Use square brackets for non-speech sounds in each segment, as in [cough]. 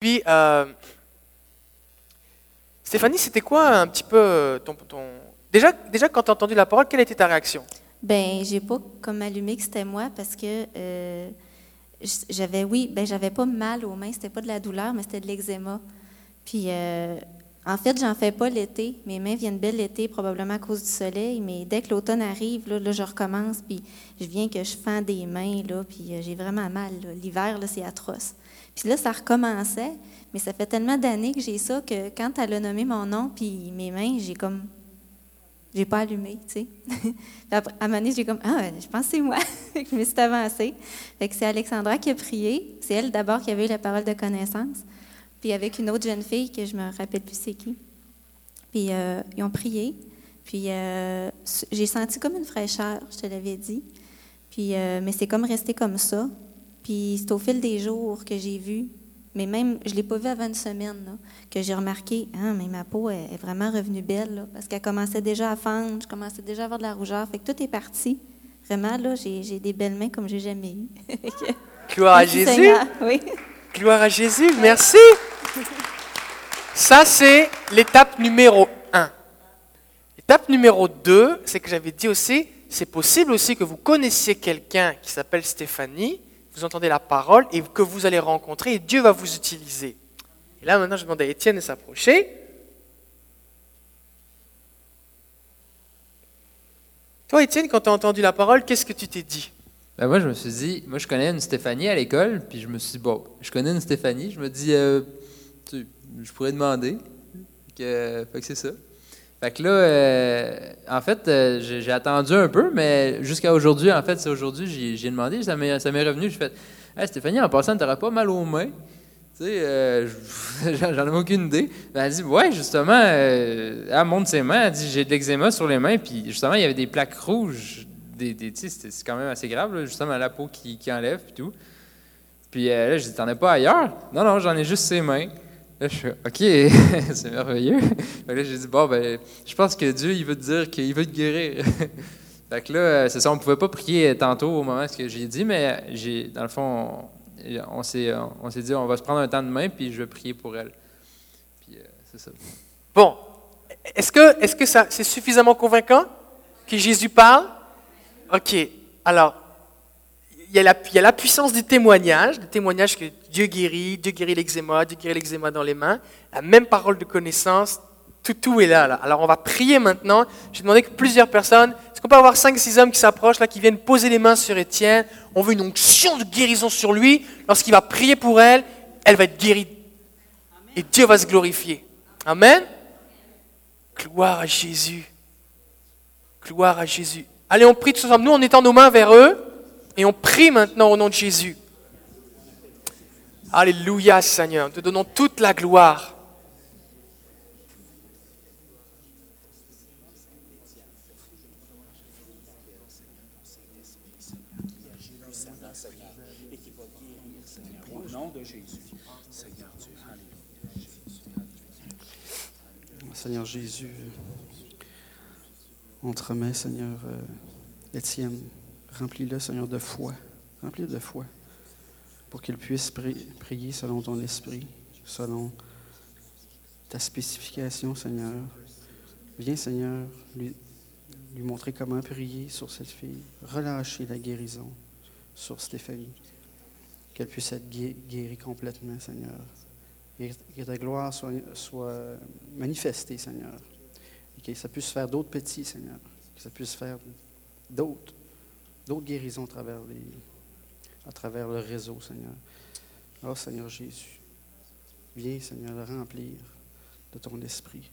Puis, euh, Stéphanie, c'était quoi un petit peu euh, ton... Déjà, déjà, quand tu as entendu la parole, quelle était ta réaction? Ben, j'ai pas comme allumé que c'était moi parce que euh, j'avais, oui, ben j'avais pas mal aux mains, c'était pas de la douleur, mais c'était de l'eczéma. Puis, en fait, j'en fais pas l'été. Mes mains viennent belles l'été, probablement à cause du soleil, mais dès que l'automne arrive, là, là, je recommence, puis je viens que je fends des mains, là, puis j'ai vraiment mal. L'hiver, là, c'est atroce. Puis là, ça recommençait, mais ça fait tellement d'années que j'ai ça que quand elle a nommé mon nom, puis mes mains, j'ai comme j'ai pas allumé, tu sais. [laughs] À un moment donné, j'ai comme, ah, je pense que c'est moi. [laughs] Je me suis avancée. Fait que c'est Alexandra qui a prié. C'est elle d'abord qui avait eu la parole de connaissance. Puis avec une autre jeune fille que je me rappelle plus c'est qui. Puis euh, ils ont prié. Puis euh, j'ai senti comme une fraîcheur, je te l'avais dit. Puis, euh, mais c'est comme resté comme ça. Puis c'est au fil des jours que j'ai vu, mais même, je ne l'ai pas vu avant une semaine, là, que j'ai remarqué, ah, mais ma peau est, est vraiment revenue belle, là, parce qu'elle commençait déjà à fendre, je commençais déjà à avoir de la rougeur. Fait que tout est parti. Vraiment, là, j'ai des belles mains comme j'ai jamais eu. [laughs] Gloire à Jésus. Seigneur. Oui. Gloire à Jésus, merci. Ça, c'est l'étape numéro 1. L'étape numéro 2, c'est que j'avais dit aussi, c'est possible aussi que vous connaissiez quelqu'un qui s'appelle Stéphanie, vous entendez la parole et que vous allez rencontrer et Dieu va vous utiliser. Et là, maintenant, je demande à Étienne de s'approcher. Toi, Étienne, quand tu as entendu la parole, qu'est-ce que tu t'es dit? Ben moi, je me suis dit, moi, je connais une Stéphanie à l'école, puis je me suis dit, bon, je connais une Stéphanie, je me dis, euh, tu- je pourrais demander. Fait que c'est ça. Fait que là, euh, en fait, euh, j'ai attendu un peu, mais jusqu'à aujourd'hui, en fait, c'est aujourd'hui, j'ai demandé, ça m'est revenu, j'ai fait, hey, Stéphanie, en passant, t'auras pas mal aux mains? Tu sais, euh, je- [laughs] j'en avais aucune idée. Ben, elle dit, ouais, justement, elle montre ses mains, elle dit, j'ai de l'eczéma sur les mains, puis justement, il y avait des plaques rouges, des, des, c'est quand même assez grave, là, justement, la peau qui, enlève, puis tout. Puis là, je dis, t'en as pas ailleurs? Non, non, j'en ai juste ses mains. Là, je fais, OK, [laughs] c'est merveilleux. Que là, j'ai dit, bon, ben, je pense que Dieu, il veut te dire qu'il veut te guérir. [laughs] fait que là, euh, c'est ça, on pouvait pas prier tantôt au moment où j'ai dit, mais j'ai, dans le fond, on, on s'est, on s'est dit, on va se prendre un temps de main, puis je vais prier pour elle. Puis euh, c'est ça. Bon, est-ce que, est-ce que ça, c'est suffisamment convaincant que Jésus parle? Ok, alors, il y, a la, puissance du témoignage, le témoignage que Dieu guérit, Dieu guérit l'eczéma, Dieu guérit l'eczéma dans les mains, la même parole de connaissance, tout, tout est là, là. Alors on va prier maintenant. J'ai demandé que plusieurs personnes, est-ce qu'on peut avoir 5-6 hommes qui s'approchent, là, qui viennent poser les mains sur Étienne? On veut une onction de guérison sur lui. Lorsqu'il va prier pour elle, elle va être guérie. Et Dieu va se glorifier. Amen? Gloire à Jésus. Gloire à Jésus. Allez, on prie tous ensemble. Nous, on étend nos mains vers eux et on prie maintenant au nom de Jésus. Alléluia, Seigneur. Nous te donnons toute la gloire. Au nom de Jésus. Seigneur Jésus, on te remet, Seigneur, euh, Étienne, remplis-le, Seigneur, de foi. Remplis-le de foi pour qu'il puisse pri- prier selon ton esprit, selon ta spécification, Seigneur. Viens, Seigneur, lui, montrer comment prier sur cette fille, relâcher la guérison sur Stéphanie, qu'elle puisse être gué- guérie complètement, Seigneur. Que ta gloire soit, soit manifestée, Seigneur. Et que ça puisse faire d'autres petits, Seigneur. Que ça puisse faire d'autres, d'autres guérisons à travers, les, à travers le réseau, Seigneur. Oh, Seigneur Jésus, viens, Seigneur, le remplir de ton esprit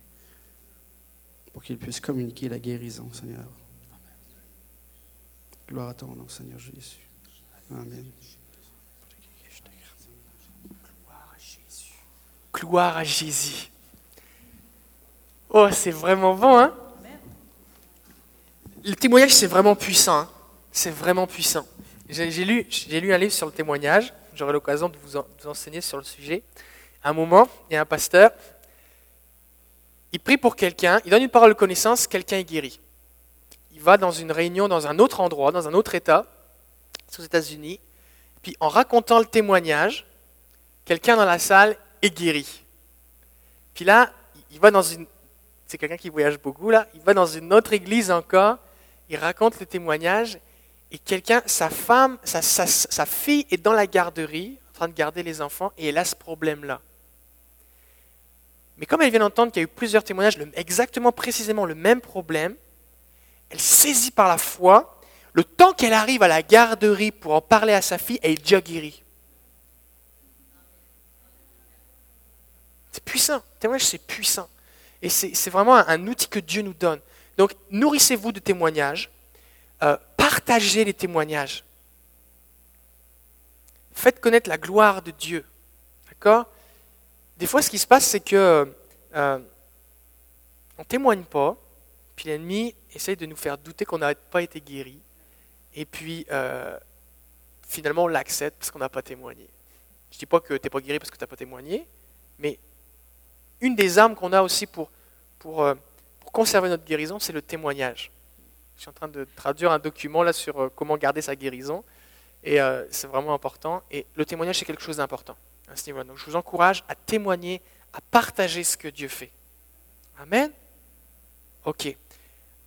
pour qu'il puisse communiquer la guérison, Seigneur. Gloire à ton nom, Seigneur Jésus. Amen. Gloire à Jésus. Oh, c'est vraiment bon, hein? Le témoignage, c'est vraiment puissant. hein? C'est vraiment puissant. J'ai lu, un livre sur le témoignage. J'aurai l'occasion de vous, vous enseigner sur le sujet. À un moment, il y a un pasteur. Il prie pour quelqu'un. Il donne une parole de connaissance. Quelqu'un est guéri. Il va dans une réunion dans un autre endroit, dans un autre État, aux États-Unis. Puis en racontant le témoignage, quelqu'un dans la salle est guéri. Puis là, il va dans une... C'est quelqu'un qui voyage beaucoup, là. Il va dans une autre église encore, il raconte le témoignage, et quelqu'un, sa femme, sa, fille est dans la garderie, en train de garder les enfants, et elle a ce problème-là. Mais comme elle vient d'entendre qu'il y a eu plusieurs témoignages, exactement précisément le même problème, elle saisit par la foi, le temps qu'elle arrive à la garderie pour en parler à sa fille, elle est. C'est puissant. Témoignage, c'est puissant. Et c'est vraiment un, un outil que Dieu nous donne. Donc, nourrissez-vous de témoignages. Euh, partagez les témoignages. Faites connaître la gloire de Dieu. D'accord? Des fois, ce qui se passe, c'est que euh, on témoigne pas, puis l'ennemi essaye de nous faire douter qu'on n'a pas été guéri, et puis euh, finalement on l'accepte parce qu'on n'a pas témoigné. Je ne dis pas que tu n'es pas guéri parce que tu n'as pas témoigné, mais une des armes qu'on a aussi pour, pour, euh, pour conserver notre guérison, c'est le témoignage. Je suis en train de traduire un document là sur euh, comment garder sa guérison, et euh, c'est vraiment important. Et le témoignage, c'est quelque chose d'important à ce niveau-là. Donc je vous encourage à témoigner, à partager ce que Dieu fait. Amen? Ok.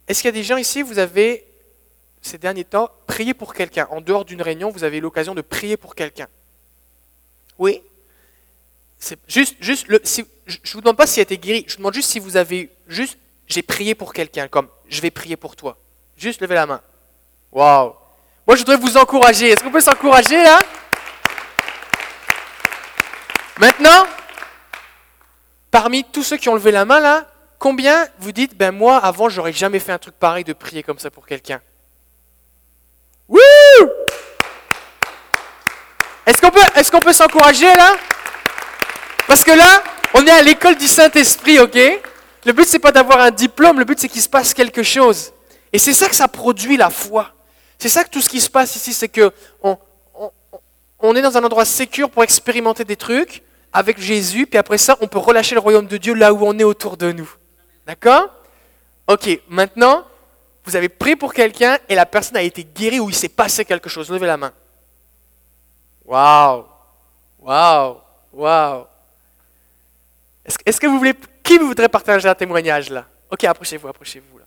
Est-ce qu'il y a des gens ici, vous avez, ces derniers temps, prié pour quelqu'un? En dehors d'une réunion, vous avez eu l'occasion de prier pour quelqu'un? Oui juste, juste si- je ne vous demande pas s'il a été guéri, je vous demande juste si vous avez, juste, j'ai prié pour quelqu'un, comme je vais prier pour toi. Juste levez la main. Waouh Moi, je voudrais vous encourager. Est-ce qu'on peut s'encourager là? Maintenant, parmi tous ceux qui ont levé la main là, combien vous dites, ben moi, avant, j'aurais jamais fait un truc pareil de prier comme ça pour quelqu'un? Wouh Est-ce qu'on peut, peut s'encourager là? Parce que là, on est à l'école du Saint-Esprit, ok? Le but, c'est pas d'avoir un diplôme, le but, c'est qu'il se passe quelque chose. Et c'est ça que ça produit la foi. C'est ça que tout ce qui se passe ici, c'est que on, est dans un endroit sécur pour expérimenter des trucs avec Jésus, puis après ça, on peut relâcher le royaume de Dieu là où on est autour de nous. D'accord? Ok, maintenant, vous avez prié pour quelqu'un et la personne a été guérie ou il s'est passé quelque chose. Levez la main. Waouh Waouh Waouh Est-ce est-ce que vous voulez. Qui voudrait partager un témoignage là? Ok, approchez-vous, approchez-vous là.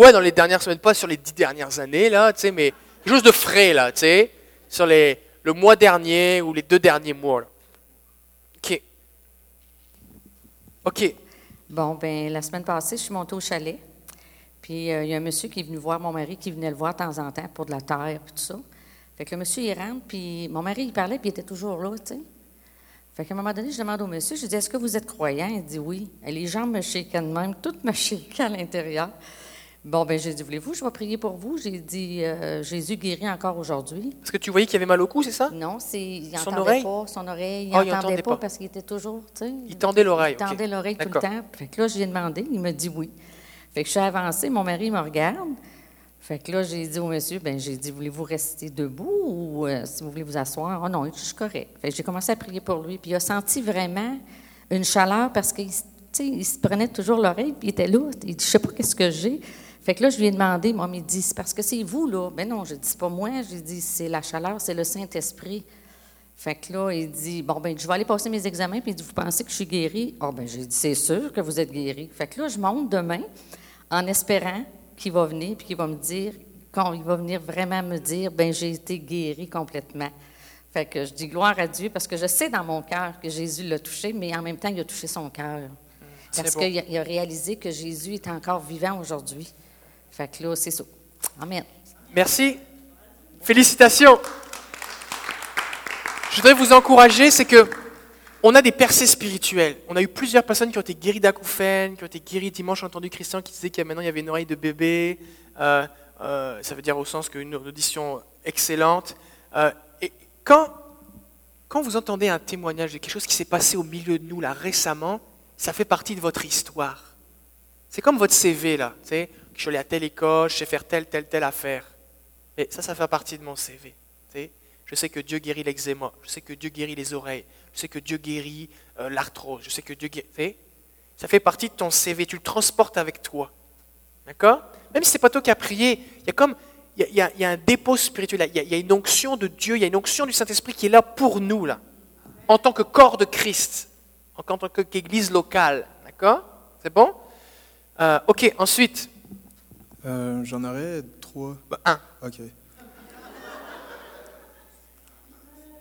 Ouais, dans les dernières semaines, pas sur les dix dernières années, là, tu sais, mais chose de frais, là, tu sais, sur les, le mois dernier ou les deux derniers mois. OK. OK. Bon, ben la semaine passée, je suis montée au chalet. Puis euh, il y a un monsieur qui est venu voir mon mari, qui venait le voir de temps en temps pour de la terre et tout ça. Fait que le monsieur, il rentre, puis mon mari, il parlait, puis il était toujours là, tu sais. Fait qu'à un moment donné, je demande au monsieur, je dis, est-ce que vous êtes croyant? Il dit oui. Et les jambes me de même, toutes me [laughs] shakeaient à l'intérieur. Bon, ben j'ai dit, voulez-vous, je vais prier pour vous? J'ai dit, euh, Jésus guérit encore aujourd'hui. Est-ce que tu voyais qu'il avait mal au cou, c'est ça? Non, c'est, il Son oreille? pas son oreille. Il Oh, n'entendait entendait pas, pas. parce qu'il était toujours, tu sais. Il tendait l'oreille, Il tendait l'oreille tout le temps. Fait que là, j'ai demandé, il me dit oui. Fait que je suis avancée, mon mari me regarde. Fait que là, j'ai dit au monsieur, ben j'ai dit, voulez-vous rester debout ou euh, si vous voulez vous asseoir? Oh non, je suis correct. Fait que j'ai commencé à prier pour lui. Puis il a senti vraiment une chaleur parce qu'il se- tu sais, il se prenait toujours l'oreille, puis il était là. Il dit, je sais pas qu'est-ce que j'ai. Fait que là, je lui ai demandé, moi, il dit, c'est parce que c'est vous, là. Ben non, je dis, pas moi. J'ai dit, c'est la chaleur, c'est le Saint-Esprit. Fait que là, il dit, bon, ben, je vais aller passer mes examens, puis il dit, vous pensez que je suis guéri? Ah, ben, j'ai dit, c'est sûr que vous êtes guéri. Fait que là, je monte demain en espérant qu'il va venir, puis qu'il va me dire, quand il va venir vraiment me dire, ben, j'ai été guéri complètement. Fait que je dis gloire à Dieu, parce que je sais dans mon cœur que Jésus l'a touché, mais en même temps, il a touché son cœur. c'est Parce qu'il a, a réalisé que Jésus est encore vivant aujourd'hui. Fait que là, c'est ça. Amen. Merci. Félicitations. Je voudrais vous encourager, c'est que on a des percées spirituelles. On a eu plusieurs personnes qui ont été guéries d'acouphènes, qui ont été guéries dimanche. J'ai entendu Christian qui disait qu'il y a maintenant il y avait une oreille de bébé. Euh, euh, ça veut dire au sens qu'une audition excellente. Euh, et quand, quand vous entendez un témoignage de quelque chose qui s'est passé au milieu de nous là récemment, ça fait partie de votre histoire. C'est comme votre CV là. Tu sais, je suis allé à telle école, je sais faire telle, telle, telle affaire. Et ça, ça fait partie de mon CV. tu sais. Je sais que Dieu guérit l'eczéma. Je sais que Dieu guérit les oreilles. Je sais que Dieu guérit euh, l'arthrose. Je sais que Dieu guérit. Ça fait partie de ton CV. Tu le transportes avec toi. D'accord? Même si ce n'est pas toi qui as prié, il y a comme, il y, a- un dépôt spirituel, il y, a, une onction de Dieu, il y a une onction du Saint-Esprit qui est là pour nous, là, en tant que corps de Christ, en tant qu'église locale. D'accord? C'est bon? Euh, Ok, ensuite, Euh, J'en aurais trois. bah, un. OK.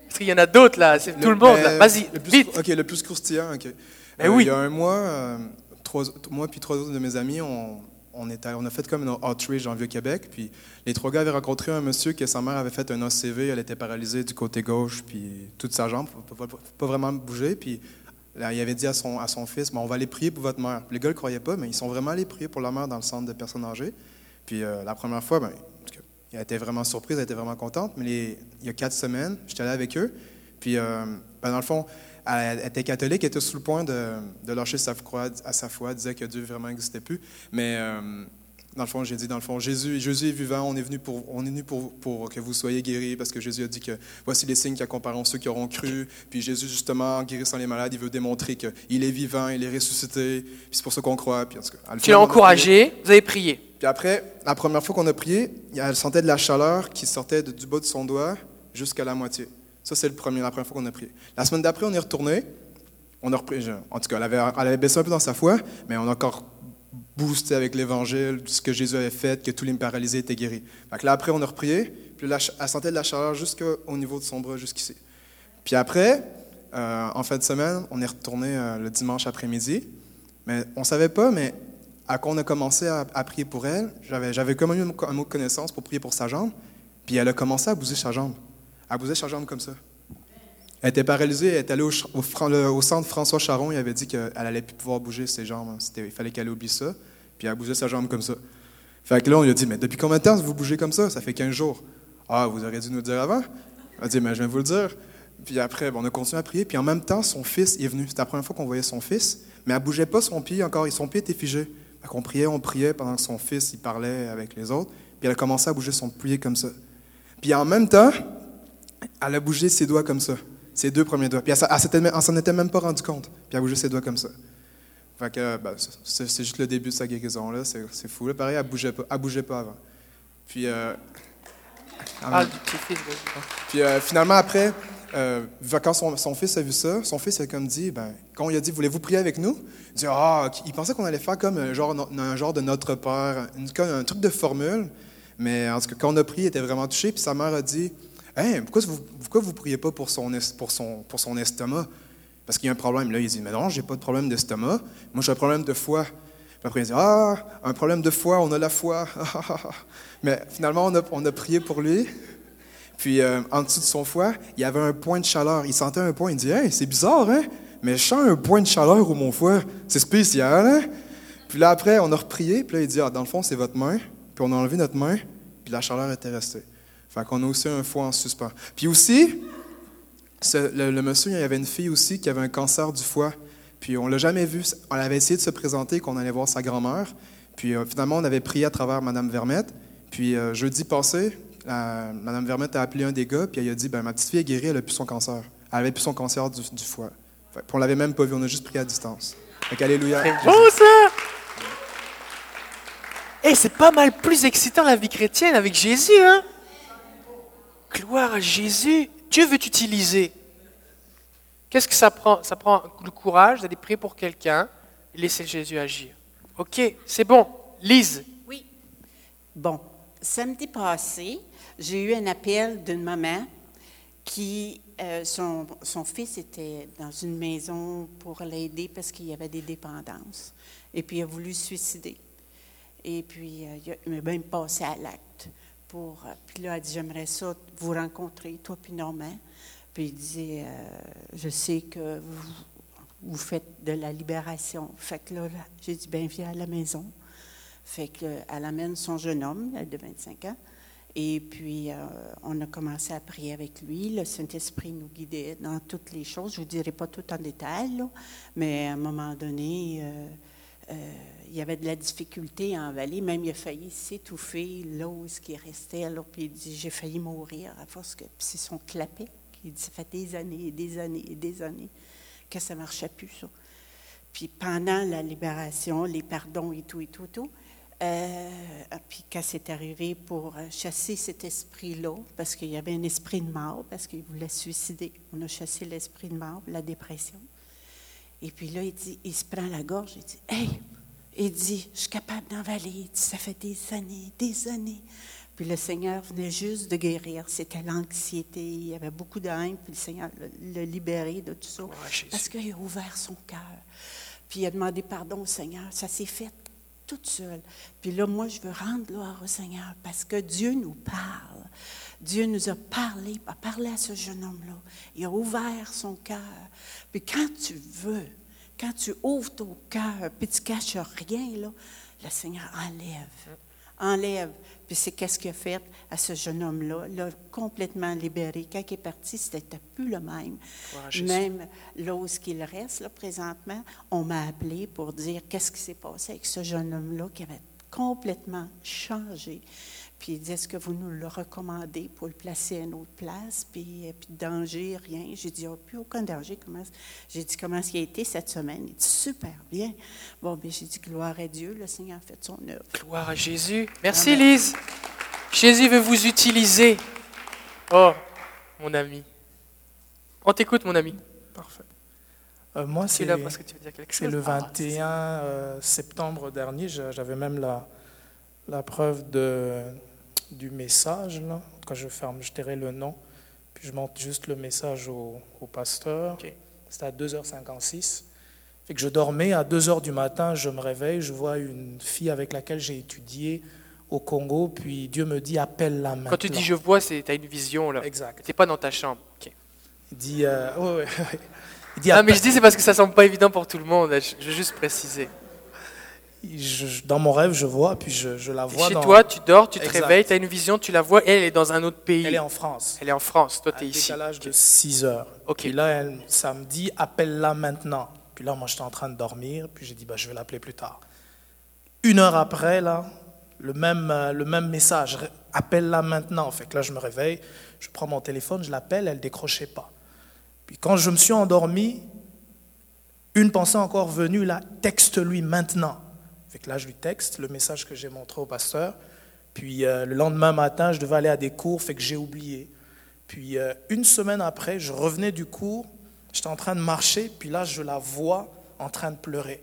Parce qu'il y en a d'autres, là, c'est tout le monde, là. Vas-y, le plus- vite. OK, le plus croustillant, OK. Ben Euh, oui. Il y a un mois, euh, trois, moi puis trois autres de mes amis, on, on, on a fait comme un outreach en Vieux-Québec. Puis les trois gars avaient rencontré un monsieur que sa mère avait fait un ACV. Elle était paralysée du côté gauche, puis toute sa jambe, pas, pas- pas vraiment bouger. Puis il avait dit à son, à son fils, on va aller prier pour votre mère. Les gars ne croyaient pas, mais ils sont vraiment allés prier pour la mère dans le centre de personnes âgées. Puis euh, la première fois, ben, elle était vraiment surprise, elle était vraiment contente. Mais il y a quatre semaines, j'étais allé avec eux. Puis, euh, ben, dans le fond, elle, était catholique, elle était sur le point de, lâcher sa foi, à sa foi, elle disait que Dieu vraiment n'existait plus. Mais euh, dans le fond, j'ai dit, dans le fond, Jésus, Jésus est vivant, on est venu, pour, on est venu pour, pour que vous soyez guéris, parce que Jésus a dit que voici les signes qui accompagneront ceux qui auront cru. Puis Jésus, justement, en guérissant les malades, il veut démontrer qu'il est vivant, il est ressuscité. Puis c'est pour ça qu'on croit. Puis, en tout cas, Tu l'as encouragé, vous avez prié. Puis après, la première fois qu'on a prié, elle sentait de la chaleur qui sortait du bas de son doigt jusqu'à la moitié. Ça, c'est le premier, la première fois qu'on a prié. La semaine d'après, on est retourné. On a repris, en tout cas, elle avait, elle avait baissé un peu dans sa foi, mais on a encore boosté avec l'Évangile, ce que Jésus avait fait, que tous les paralysés étaient guéris. Là, après, on a reprié, puis elle sentait de la chaleur jusqu'au niveau de son bras, jusqu'ici. Puis après, euh, en fin de semaine, on est retourné euh, le dimanche après-midi. Mais on ne savait pas, mais à quand on a commencé à, à prier pour elle, j'avais, j'avais comme eu un mot de connaissance pour prier pour sa jambe, puis elle a commencé à bouger sa jambe. Elle bougeait sa jambe comme ça. Elle était paralysée, elle est allée au, centre François Charon, il avait dit qu'elle allait plus pouvoir bouger ses jambes. Il fallait qu'elle oublie ça, puis elle bougeait sa jambe comme ça. Fait que là, on lui a dit, mais depuis combien de temps vous bougez comme ça? Ça fait 15 jours. Ah, vous auriez dû nous le dire avant. Elle a dit, mais je viens vous le dire. Puis après, on a continué à prier, puis en même temps, son fils est venu. C'était la première fois qu'on voyait son fils, mais elle bougeait pas son pied encore, son pied était figé. Fait qu'on priait, on priait pendant que son fils, il parlait avec les autres, puis elle a commencé à bouger son pied comme ça. Puis en même temps, elle a bougé ses doigts comme ça, ses deux premiers doigts. Puis elle, s'en- elle s'était même- elle s'en était même pas rendu compte. Puis elle a bougé ses doigts comme ça. Fait que, ben, c'est juste le début de sa guérison, là. C'est fou. Là, pareil, elle bougeait pas, elle bougeait pas avant. Puis, euh, Ah, puis euh, finalement, après, euh, quand son, son fils a vu ça, son fils a comme dit, ben, quand on lui a dit, voulez-vous prier avec nous? Il dit, ah, il pensait qu'on allait faire comme un genre, un genre de Notre Père, une- un truc de formule. Mais en tout cas, quand on a prié, il était vraiment touché. Puis sa mère a dit, pourquoi vous vous priez pas pour son, estomac? Parce qu'il y a un problème. Là, il dit, mais non, j'ai pas de problème d'estomac. Moi, j'ai un problème de foie. Puis après, il dit, ah, un problème de foie, on a la foi. [laughs] mais finalement, on a, on a prié pour lui. Puis euh, en dessous de son foie, il y avait un point de chaleur. Il sentait un point. Il dit Hey, c'est bizarre, hein? Mais je sens un point de chaleur au mon foie. C'est spécial, hein? Puis là, après, on a reprié. Puis là, il dit Ah, dans le fond, c'est votre main. Puis on a enlevé notre main. Puis la chaleur était restée. Fait qu'on a aussi un foie en suspens. Puis aussi, ce- le, le monsieur, il y avait une fille aussi qui avait un cancer du foie. Puis on l'a jamais vu. On avait essayé de se présenter qu'on allait voir sa grand-mère. Puis euh, finalement, on avait prié à travers Mme Vermette. Puis euh, jeudi passé, Mme Vermette a appelé un des gars, puis elle a dit ben, Ma petite fille est guérie, elle a plus son cancer. Elle avait plus son cancer du, du foie. Fait, puis on l'avait même pas vu, on a juste prié à distance. Fait qu'alléluia. C'est beau ça! Et c'est pas mal plus excitant la vie chrétienne avec Jésus, hein? Gloire à Jésus. Dieu veut t'utiliser. Qu'est-ce que ça prend? Ça prend le courage d'aller prier pour quelqu'un et laisser Jésus agir. OK, c'est bon. Lise. Oui. Bon, samedi passé, j'ai eu un appel d'une maman qui, euh, son, fils était dans une maison pour l'aider parce qu'il y avait des dépendances. Et puis, il a voulu se suicider. Et puis, euh, il a- même passé à l'acte. Euh, puis là, elle dit, j'aimerais ça vous rencontrer, toi puis Normand. Puis il disait, euh, je sais que vous, faites de la libération. Fait que là, j'ai dit, ben viens à la maison. Fait qu'elle amène son jeune homme, elle de 25 ans. Et puis, euh, on a commencé à prier avec lui. Le Saint-Esprit nous guidait dans toutes les choses. Je ne vous dirai pas tout en détail, mais à un moment donné, euh, euh, il y avait de la difficulté à envaler. Même il a failli s'étouffer ce qui restait. Là, puis il dit J'ai failli mourir à force que. C'est son clapet. Il dit Ça fait des années et des années et des années que ça ne marchait plus, ça. Puis pendant la libération, les pardons et tout et tout, tout, Euh, puis quand c'est arrivé pour euh, chasser cet esprit-là, parce qu'il y avait un esprit de mort, parce qu'il voulait suicider, on a chassé l'esprit de mort, la dépression. Et puis là, il dit, il se prend la gorge, il dit, hey, il dit, je suis capable d'envaler. Il dit, ça fait des années, des années. Puis le Seigneur venait juste de guérir. C'était l'anxiété. Il y avait beaucoup de haine. Puis le Seigneur l'a l'a libéré de tout ça. Parce qu'il a ouvert son cœur. Puis il a demandé pardon au Seigneur. Ça s'est fait toute seule. Puis là, moi, je veux rendre gloire au Seigneur parce que Dieu nous parle. Dieu nous a parlé, a parlé à ce jeune homme-là. Il a ouvert son cœur. Puis quand tu veux, quand tu ouvres ton cœur, puis tu caches rien, le Seigneur enlève. Enlève. Puis c'est qu'est-ce qu'il a fait à ce jeune homme-là? L'a complètement libéré. Quand il est parti, c'était plus le même. Même là où ce qu'il reste, là, présentement, on m'a appelé pour dire qu'est-ce qui s'est passé avec ce jeune homme-là qui avait complètement changé. Puis il dit, est-ce que vous nous le recommandez pour le placer à une autre place? Puis, euh, puis danger, rien. J'ai dit, il n'y a plus aucun danger. Comment, j'ai dit, comment est-ce qu'il a été cette semaine? Il dit, super bien. Bon, bien, j'ai dit, gloire à Dieu, le Seigneur a fait son œuvre. Gloire à Jésus. Merci Lise. Jésus veut vous utiliser. Oh, mon ami. On t'écoute, mon ami. Parfait. Euh, moi, c'est là parce que tu veux dire quelque chose. c'est le Ah, 21 euh, septembre dernier. j'a- J'avais même la, la preuve de, du message. Là. Quand je ferme, je tairai le nom. Puis je montre juste le message au, au pasteur. Ok. C'était à 2h56. Fait que je dormais. À 2h du matin, je me réveille. Je vois une fille avec laquelle j'ai étudié au Congo. Puis Dieu me dit appelle-la maintenant. Quand tu dis je vois, c'est tu as une vision là. Exact. Tu n'es pas dans ta chambre. Il dit, euh, [laughs] ouais, ouais, ouais. Il dit Ah, mais je dis c'est parce que ça semble pas évident pour tout le monde. Je veux juste préciser. Je- dans mon rêve, je vois, puis je, je la vois. Chez dans- toi, tu dors, tu te Exact. réveilles, tu as une vision, tu la vois, elle est dans un autre pays. Elle est en France. Elle est en France, toi tu es ici. décalage de 6 heures. Ok. Puis là, elle, ça me dit, appelle-la maintenant. Puis là, moi, j'étais en train de dormir, puis j'ai dit, bah, je vais l'appeler plus tard. Une heure après, là, le même, euh, le même message, appelle-la maintenant. Fait que là, je me réveille, je prends mon téléphone, je l'appelle, elle décrochait pas. Puis quand je me suis endormi, une pensée encore venue, là, texte-lui maintenant. Fait que là, je lui texte le message que j'ai montré au pasteur. Puis euh, le lendemain matin, je devais aller à des cours, fait que j'ai oublié. Puis euh, une semaine après, je revenais du cours, j'étais en train de marcher, puis là, je la vois en train de pleurer.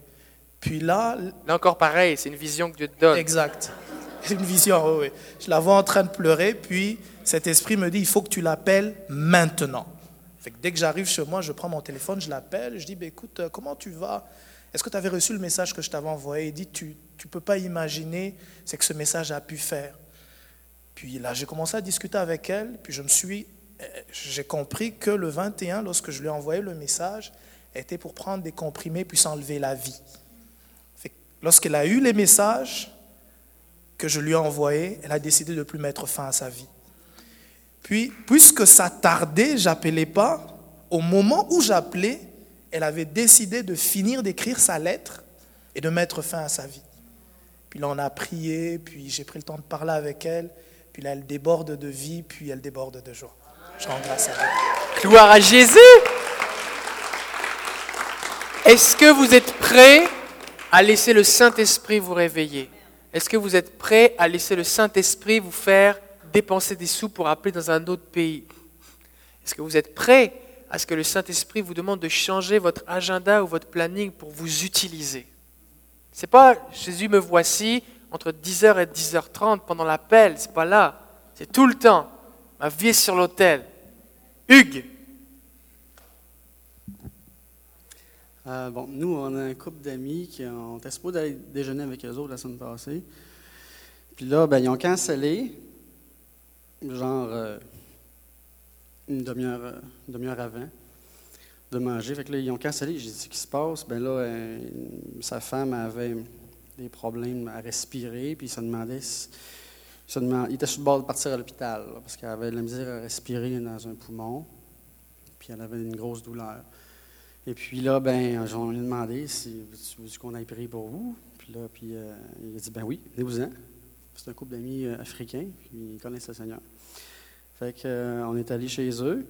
Puis là, Là encore pareil, c'est une vision que Dieu te donne. Exact. C'est [laughs] une vision, oui, oui. Je la vois en train de pleurer, puis cet esprit me dit, il faut que tu l'appelles maintenant. Fait que dès que j'arrive chez moi, je prends mon téléphone, je l'appelle, je dis, Ben, écoute, euh, comment tu vas? Est-ce que tu avais reçu le message que je t'avais envoyé? Il dit, tu ne peux pas imaginer ce que ce message a pu faire. Puis là, j'ai commencé à discuter avec elle, puis je me suis, euh, j'ai compris que le 21, lorsque je lui ai envoyé le message, était pour prendre des comprimés puis s'enlever la vie. Lorsqu'elle a eu les messages que je lui ai envoyés, elle a décidé de ne plus mettre fin à sa vie. Puis, puisque ça tardait, j'appelais pas, au moment où j'appelais, elle avait décidé de finir d'écrire sa lettre et de mettre fin à sa vie. Puis là, on a prié, puis j'ai pris le temps de parler avec elle, puis là, elle déborde de vie, puis elle déborde de joie. Je rends grâce à Dieu. Gloire à Jésus. Est-ce que vous êtes prêts à laisser le Saint-Esprit vous réveiller? Est-ce que vous êtes prêts à laisser le Saint-Esprit vous faire dépenser des sous pour appeler dans un autre pays? Est-ce que vous êtes prêts à ce que le Saint-Esprit vous demande de changer votre agenda ou votre planning pour vous utiliser C'est pas Jésus me voici entre 10h et 10h30 pendant l'appel, c'est pas là. C'est tout le temps. Ma vie est sur l'autel. Hugues, Euh, bon, nous, on a un couple d'amis qui ont, on était supposé aller déjeuner avec eux autres la semaine passée. Puis là, ben, ils ont cancellé, genre euh, une demi-heure euh, demi-heure avant de manger. Fait que ils ont cancellé. J'ai dit, ce qui se passe? Ben là, euh, sa femme avait des problèmes à respirer, puis il se demandait si- il, était sur le bord de partir à l'hôpital, parce qu'elle avait de la misère à respirer dans un poumon, puis elle avait une grosse douleur. Et puis là, ben, on lui demandé si veux qu'on aille prier pour vous? Puis là, puis, euh, il a dit ben oui, venez-vous-en. C'est un couple d'amis euh, africains, puis ils connaissent le Seigneur. Fait que, euh, est allé chez eux,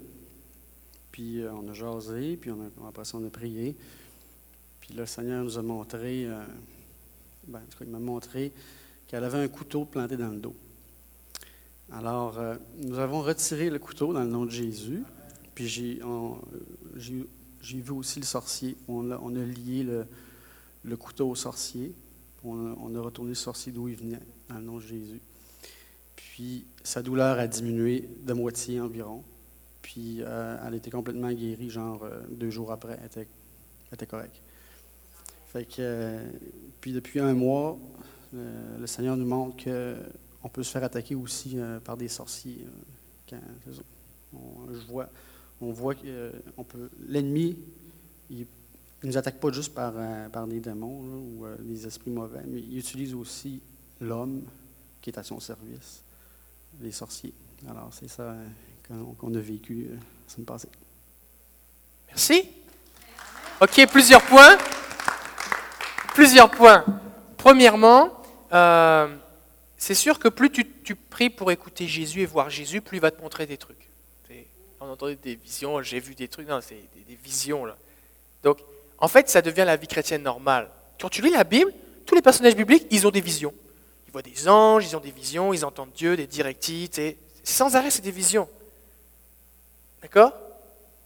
puis euh, on a jasé, puis on a, après ça, on a prié. Puis le Seigneur nous a montré, euh, ben, en il m'a montré qu'elle avait un couteau planté dans le dos. Alors, euh, nous avons retiré le couteau dans le nom de Jésus, puis j'ai, vu aussi le sorcier. On a, lié le, couteau au sorcier. On a retourné le sorcier d'où il venait, dans le nom de Jésus. Puis sa douleur a diminué de moitié environ. Puis euh, elle était complètement guérie, genre euh, deux jours après, elle était, était correcte. Fait que, euh, puis depuis un mois, le Seigneur nous montre qu'on peut se faire attaquer aussi euh, par des sorciers. je vois, on voit que euh, on peut, l'ennemi, il ne nous attaque pas juste par, par des démons ou des esprits mauvais, mais il utilise aussi l'homme qui est à son service, les sorciers. Alors c'est ça euh, qu'on, a vécu euh, la semaine passée. Merci. Ok, plusieurs points. Plusieurs points. Premièrement, euh, c'est sûr que plus tu, pries pour écouter Jésus et voir Jésus, plus il va te montrer des trucs. On entend des visions, j'ai vu des trucs, non, c'est des, des visions là. Donc, en fait, ça devient la vie chrétienne normale. Quand tu lis la Bible, tous les personnages bibliques, ils ont des visions. Voient des anges, ils ont des visions, ils entendent Dieu, des directives, et sans arrêt, c'est des visions. D'accord?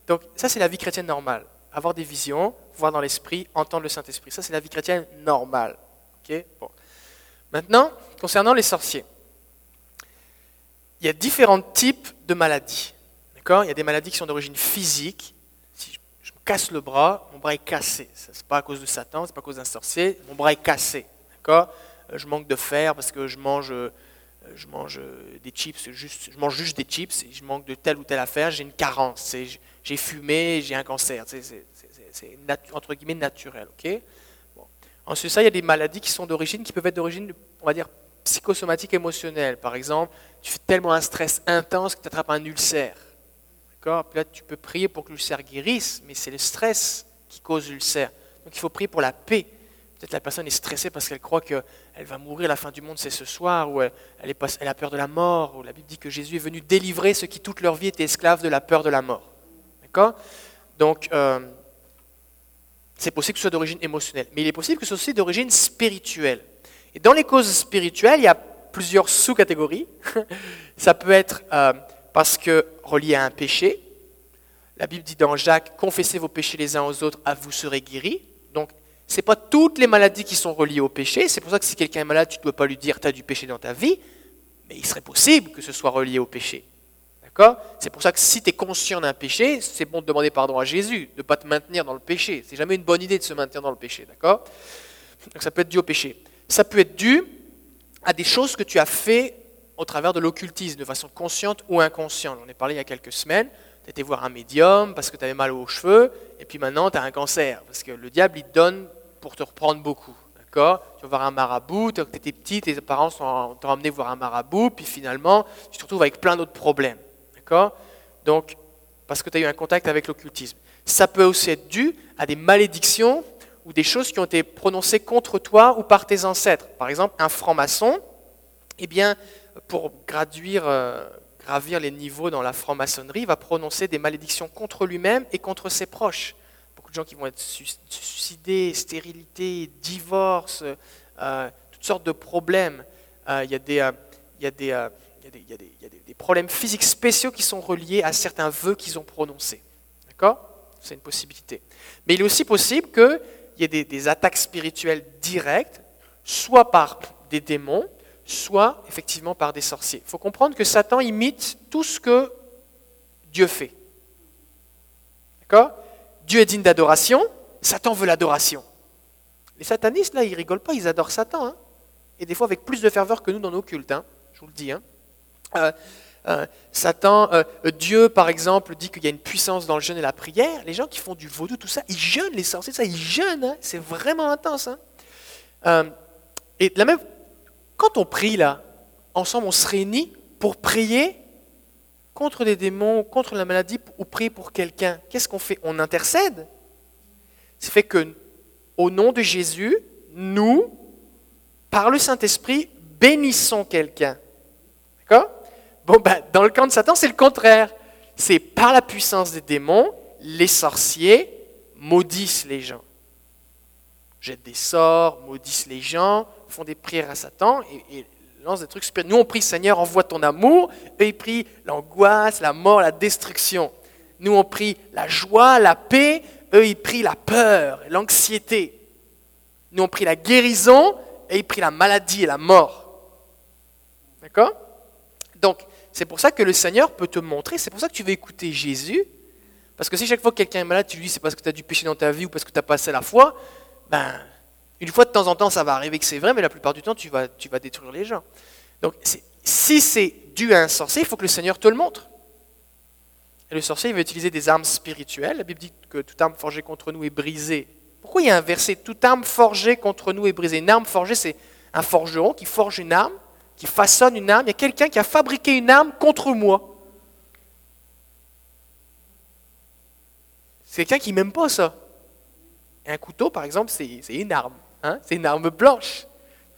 Donc, ça, c'est la vie chrétienne normale. Avoir des visions, voir dans l'esprit, entendre le Saint-Esprit. Ça, c'est la vie chrétienne normale. Bon. Maintenant, concernant les sorciers, il y a différents types de maladies. D'accord? Il y a des maladies qui sont d'origine physique. Si je, me casse le bras, mon bras est cassé. Ce n'est pas à cause de Satan, ce n'est pas à cause d'un sorcier, mon bras est cassé. D'accord? Je manque de fer parce que je mange, euh, euh, des chips, juste, je mange juste des chips et je manque de telle ou telle affaire, j'ai une carence. J'ai fumé, j'ai un cancer. C'est- entre guillemets naturel. ok? Bon. Ensuite, ça, il y a des maladies qui sont d'origine, qui peuvent être d'origine, on va dire, psychosomatique émotionnelle. Par exemple, tu fais tellement un stress intense que tu attrapes un ulcère. D'accord? Puis là, tu peux prier pour que l'ulcère guérisse, mais c'est le stress qui cause l'ulcère. Donc il faut prier pour la paix. Peut-être la personne est stressée parce qu'elle croit qu'elle va mourir, la fin du monde c'est ce soir, ou pas- elle a peur de la mort, ou la Bible dit que Jésus est venu délivrer ceux qui toute leur vie étaient esclaves de la peur de la mort. D'accord? Donc, euh, c'est possible que ce soit d'origine émotionnelle, mais il est possible que ce soit aussi d'origine spirituelle. Et dans les causes spirituelles, il y a plusieurs sous-catégories. [laughs] Ça peut être euh, parce que relié à un péché. La Bible dit dans Jacques, confessez vos péchés les uns aux autres, à vous serez guéris. Ce n'est pas toutes les maladies qui sont reliées au péché. C'est pour ça que si quelqu'un est malade, tu ne dois pas lui dire tu as du péché dans ta vie, mais il serait possible que ce soit relié au péché. D'accord? C'est pour ça que si tu es conscient d'un péché, c'est bon de demander pardon à Jésus, de ne pas te maintenir dans le péché. C'est jamais une bonne idée de se maintenir dans le péché. D'accord? Donc ça peut être dû au péché. Ça peut être dû à des choses que tu as fait au travers de l'occultisme, de façon consciente ou inconsciente. On en a parlé il y a quelques semaines. Tu étais voir un médium parce que tu avais mal aux cheveux, et puis maintenant tu as un cancer. Parce que le diable, il donne pour te reprendre beaucoup. D'accord? Tu vas voir un marabout, tu étais petit, tes parents t'ont emmené voir un marabout, puis finalement, tu te retrouves avec plein d'autres problèmes. D'accord? Donc, parce que tu as eu un contact avec l'occultisme. Ça peut aussi être dû à des malédictions ou des choses qui ont été prononcées contre toi ou par tes ancêtres. Par exemple, un franc-maçon, eh bien, pour graduire, euh, gravir les niveaux dans la franc-maçonnerie, va prononcer des malédictions contre lui-même et contre ses proches. Beaucoup de gens qui vont être su- suicidés, stérilité, divorce, euh, toutes sortes de problèmes. Euh, Il y a des problèmes physiques spéciaux qui sont reliés à certains vœux qu'ils ont prononcés. D'accord? C'est une possibilité. Mais il est aussi possible qu'il y ait des, des attaques spirituelles directes, soit par des démons, soit effectivement par des sorciers. Il faut comprendre que Satan imite tout ce que Dieu fait. D'accord? Dieu est digne d'adoration, Satan veut l'adoration. Les satanistes, là, ils rigolent pas, ils adorent Satan. hein. Et des fois avec plus de ferveur que nous dans nos cultes, hein, je vous le dis. hein. Euh, euh, Satan, euh, Dieu, par exemple, dit qu'il y a une puissance dans le jeûne et la prière. Les gens qui font du vaudou, tout ça, ils jeûnent, les sorciers, ça, ils jeûnent. hein. C'est vraiment intense. hein. Et la même, quand on prie là, ensemble, on se réunit pour prier contre des démons, contre la maladie, ou prier pour quelqu'un. Qu'est-ce qu'on fait? On intercède. Ça fait que, au nom de Jésus, nous, par le Saint-Esprit, bénissons quelqu'un. D'accord? Bon, ben, dans le camp de Satan, c'est le contraire. C'est par la puissance des démons, les sorciers maudissent les gens. Jettent des sorts, maudissent les gens, font des prières à Satan et lancent des trucs. Nous, on prie Seigneur, envoie ton amour. Eux, ils prient l'angoisse, la mort, la destruction. Nous, on prie la joie, la paix. Eux, ils prient la peur, l'anxiété. Nous, on prie la guérison et ils prient la maladie et la mort. D'accord? Donc, c'est pour ça que le Seigneur peut te montrer, c'est pour ça que tu veux écouter Jésus. Parce que si chaque fois que quelqu'un est malade, tu lui dis c'est parce que tu as du péché dans ta vie ou parce que tu as passé la foi, ben, une fois de temps en temps, ça va arriver que c'est vrai, mais la plupart du temps, tu vas, détruire les gens. Donc, si c'est dû à un sorcier, il faut que le Seigneur te le montre. Et le sorcier, il va utiliser des armes spirituelles. La Bible dit que toute arme forgée contre nous est brisée. Pourquoi il y a un verset Toute arme forgée contre nous est brisée? Une arme forgée, c'est un forgeron qui forge une arme, qui façonne une arme. Il y a quelqu'un qui a fabriqué une arme contre moi. C'est quelqu'un qui m'aime pas ça. un couteau, par exemple, c'est une arme. Hein? C'est une arme blanche.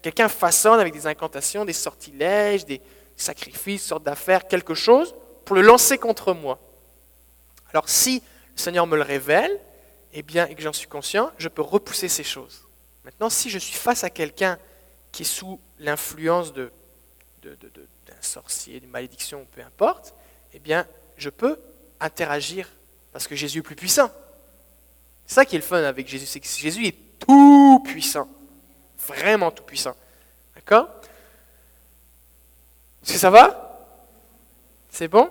Quelqu'un façonne avec des incantations, des sortilèges, des sacrifices, sortes d'affaires, quelque chose pour le lancer contre moi. Alors si le Seigneur me le révèle, eh bien, et que j'en suis conscient, je peux repousser ces choses. Maintenant, si je suis face à quelqu'un qui est sous l'influence d'un sorcier, d'une malédiction, peu importe, eh bien, je peux interagir parce que Jésus est plus puissant. C'est ça qui est le fun avec Jésus, c'est que Jésus est tout puissant. Vraiment tout puissant. D'accord? Est-ce que ça va? C'est bon?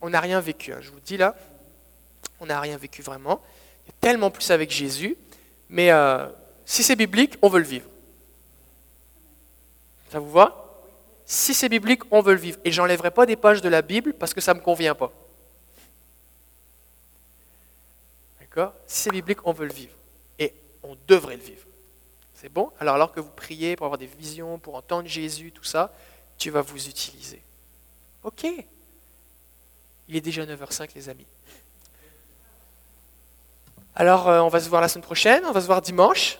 On n'a rien vécu, hein, je vous dis là. On n'a rien vécu vraiment. Il y a tellement plus avec Jésus. Mais euh, si c'est biblique, on veut le vivre. Ça vous va? Si c'est biblique, on veut le vivre. Et j'enlèverai pas des pages de la Bible parce que ça ne me convient pas. D'accord? Si c'est biblique, on veut le vivre. On devrait le vivre. C'est bon? Alors, alors que vous priez pour avoir des visions, pour entendre Jésus, tout ça, tu vas vous utiliser. Ok. Il est déjà 9h05, les amis. Alors, euh, on va se voir la semaine prochaine, on va se voir dimanche.